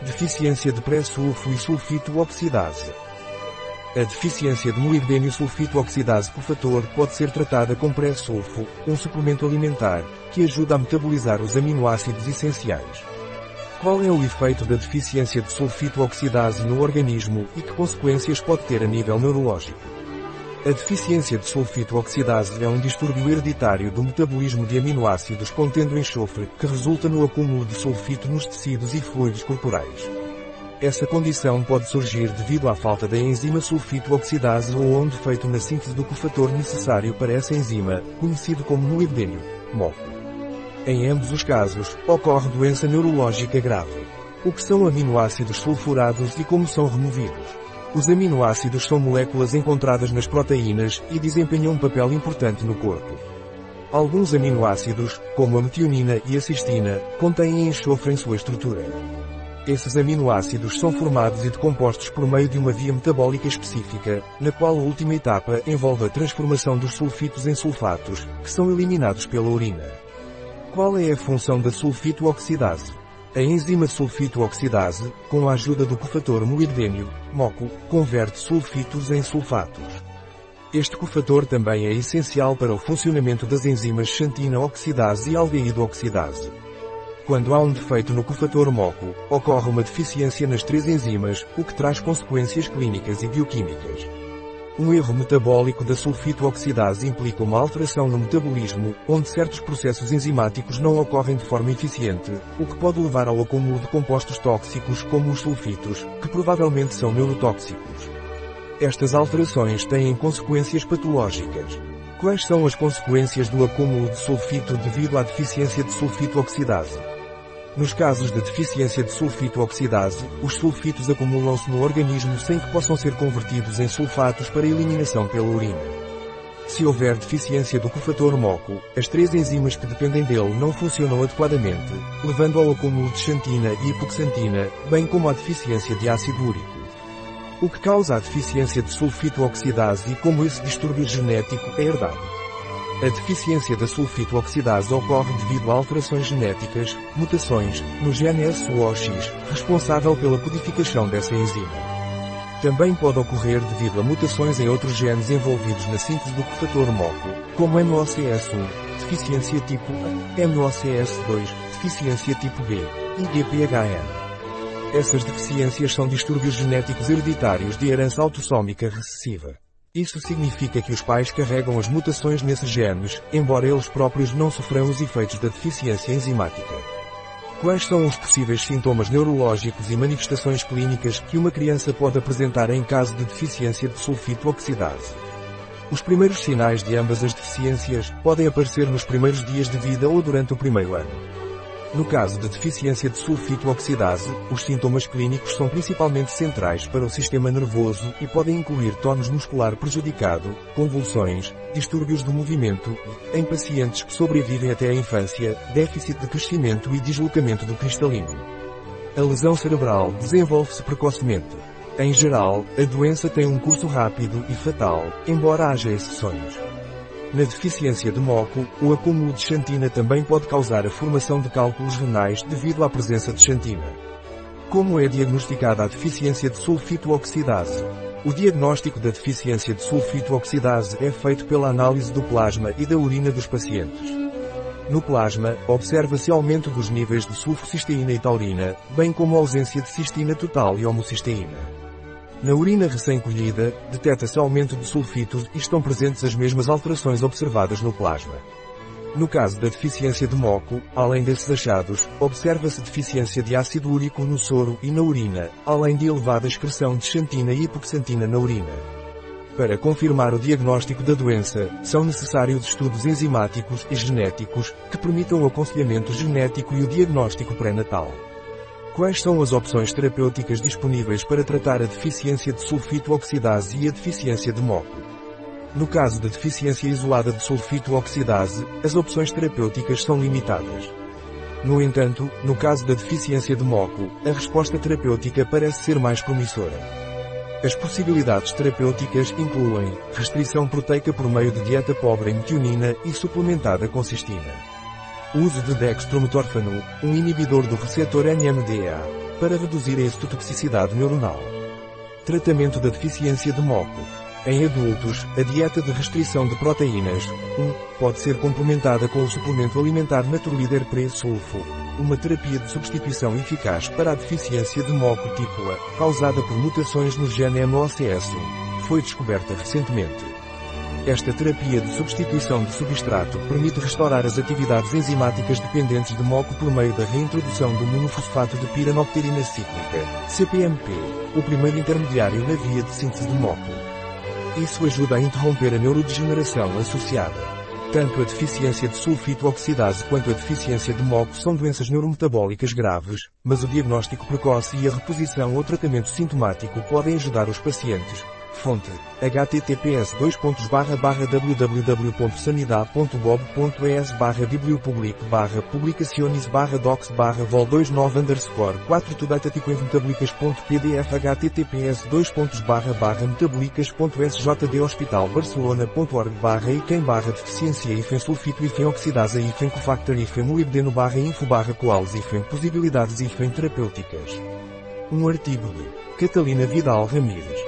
Deficiência de pré-sulfo e sulfito oxidase. A deficiência de molibdênio sulfito oxidase cofator pode ser tratada com pré-sulfo, um suplemento alimentar, que ajuda a metabolizar os aminoácidos essenciais. Qual é o efeito da deficiência de sulfito oxidase no organismo e que consequências pode ter a nível neurológico? A deficiência de sulfito oxidase é um distúrbio hereditário do metabolismo de aminoácidos contendo enxofre, que resulta no acúmulo de sulfito nos tecidos e fluidos corporais. Essa condição pode surgir devido à falta da enzima sulfito oxidase ou a um defeito na síntese do cofator necessário para essa enzima, conhecido como molibdênio, MOF. Em ambos os casos, ocorre doença neurológica grave. O que são aminoácidos sulfurados e como são removidos? Os aminoácidos são moléculas encontradas nas proteínas e desempenham um papel importante no corpo. Alguns aminoácidos, como a metionina e a cistina, contêm enxofre em sua estrutura. Esses aminoácidos são formados e decompostos por meio de uma via metabólica específica, na qual a última etapa envolve a transformação dos sulfitos em sulfatos, que são eliminados pela urina. Qual é a função da sulfito-oxidase? A enzima sulfito-oxidase, com a ajuda do cofator molibdênio, MOCO, converte sulfitos em sulfatos. Este cofator também é essencial para o funcionamento das enzimas xantina-oxidase e aldeído-oxidase. Quando há um defeito no cofator MOCO, ocorre uma deficiência nas três enzimas, o que traz consequências clínicas e bioquímicas. Um erro metabólico da sulfito-oxidase implica uma alteração no metabolismo, onde certos processos enzimáticos não ocorrem de forma eficiente, o que pode levar ao acúmulo de compostos tóxicos como os sulfitos, que provavelmente são neurotóxicos. Estas alterações têm consequências patológicas. Quais são as consequências do acúmulo de sulfito devido à deficiência de sulfito-oxidase? Nos casos de deficiência de sulfito oxidase, os sulfitos acumulam-se no organismo sem que possam ser convertidos em sulfatos para eliminação pela urina. Se houver deficiência do cofator MOCO, as três enzimas que dependem dele não funcionam adequadamente, levando ao acúmulo de xantina e hipoxantina, bem como à deficiência de ácido úrico. O que causa a deficiência de sulfito oxidase e como esse distúrbio genético é herdado. A deficiência da sulfito-oxidase ocorre devido a alterações genéticas, mutações, no gene SOX, responsável pela codificação dessa enzima. Também pode ocorrer devido a mutações em outros genes envolvidos na síntese do cofator MOCO, como MOCS1, deficiência tipo A, MOCS2, deficiência tipo B, e GPHN. Essas deficiências são distúrbios genéticos hereditários de herança autossômica recessiva. Isso significa que os pais carregam as mutações nesses genes, embora eles próprios não sofram os efeitos da deficiência enzimática. Quais são os possíveis sintomas neurológicos e manifestações clínicas que uma criança pode apresentar em caso de deficiência de sulfito oxidase? Os primeiros sinais de ambas as deficiências podem aparecer nos primeiros dias de vida ou durante o primeiro ano. No caso de deficiência de sulfito-oxidase, os sintomas clínicos são principalmente centrais para o sistema nervoso e podem incluir tónus muscular prejudicado, convulsões, distúrbios do movimento em pacientes que sobrevivem até a infância, déficit de crescimento e deslocamento do cristalino. A lesão cerebral desenvolve-se precocemente. Em geral, a doença tem um curso rápido e fatal, embora haja exceções. Na deficiência de moco, o acúmulo de xantina também pode causar a formação de cálculos renais devido à presença de xantina. Como é diagnosticada a deficiência de sulfito-oxidase? O diagnóstico da deficiência de sulfito-oxidase é feito pela análise do plasma e da urina dos pacientes. No plasma, observa-se aumento dos níveis de sulfocisteína e taurina, bem como ausência de cistina total e homocisteína. Na urina recém-colhida, detecta-se aumento de sulfitos e estão presentes as mesmas alterações observadas no plasma. No caso da deficiência de moco, além desses achados, observa-se deficiência de ácido úrico no soro e na urina, além de elevada excreção de xantina e hipoxantina na urina. Para confirmar o diagnóstico da doença, são necessários estudos enzimáticos e genéticos, que permitam o aconselhamento genético e o diagnóstico pré-natal. Quais são as opções terapêuticas disponíveis para tratar a deficiência de sulfito oxidase e a deficiência de MOCO? No caso da deficiência isolada de sulfito oxidase, as opções terapêuticas são limitadas. No entanto, no caso da deficiência de MOCO, a resposta terapêutica parece ser mais promissora. As possibilidades terapêuticas incluem restrição proteica por meio de dieta pobre em metionina e suplementada com cistina. Uso de dextrometorfano, um inibidor do receptor NMDA. para reduzir a excitotoxicidade neuronal. Tratamento da deficiência de moco. Em adultos, a dieta de restrição de proteínas 1 pode ser complementada com o suplemento alimentar Naturleader Pre-Sulfo, uma terapia de substituição eficaz para a deficiência de moco tipo A, causada por mutações no gene MOCS1. Foi descoberta recentemente. Esta terapia de substituição de substrato permite restaurar as atividades enzimáticas dependentes de moco por meio da reintrodução do monofosfato de piranocterina cíclica, CPMP, o primeiro intermediário na via de síntese de moco. Isso ajuda a interromper a neurodegeneração associada. Tanto a deficiência de sulfito oxidase quanto a deficiência de MOC são doenças neurometabólicas graves, mas o diagnóstico precoce e a reposição ou tratamento sintomático podem ajudar os pacientes, Fonte. https www.sanidade.gov.es barra bibliopublic barra publicaciones barra docs barra vol 29 underscore 4 tudataticoinmetabólicas.pdf https barra barra metabólicas.sjdhospitalbarcelona.org barra item barra deficiência ifen sulfito ifen oxidase ifen cofactor ifen molibdeno barra info barra coals ifen possibilidades ifen terapêuticas. Um artigo de Catalina Vidal Ramírez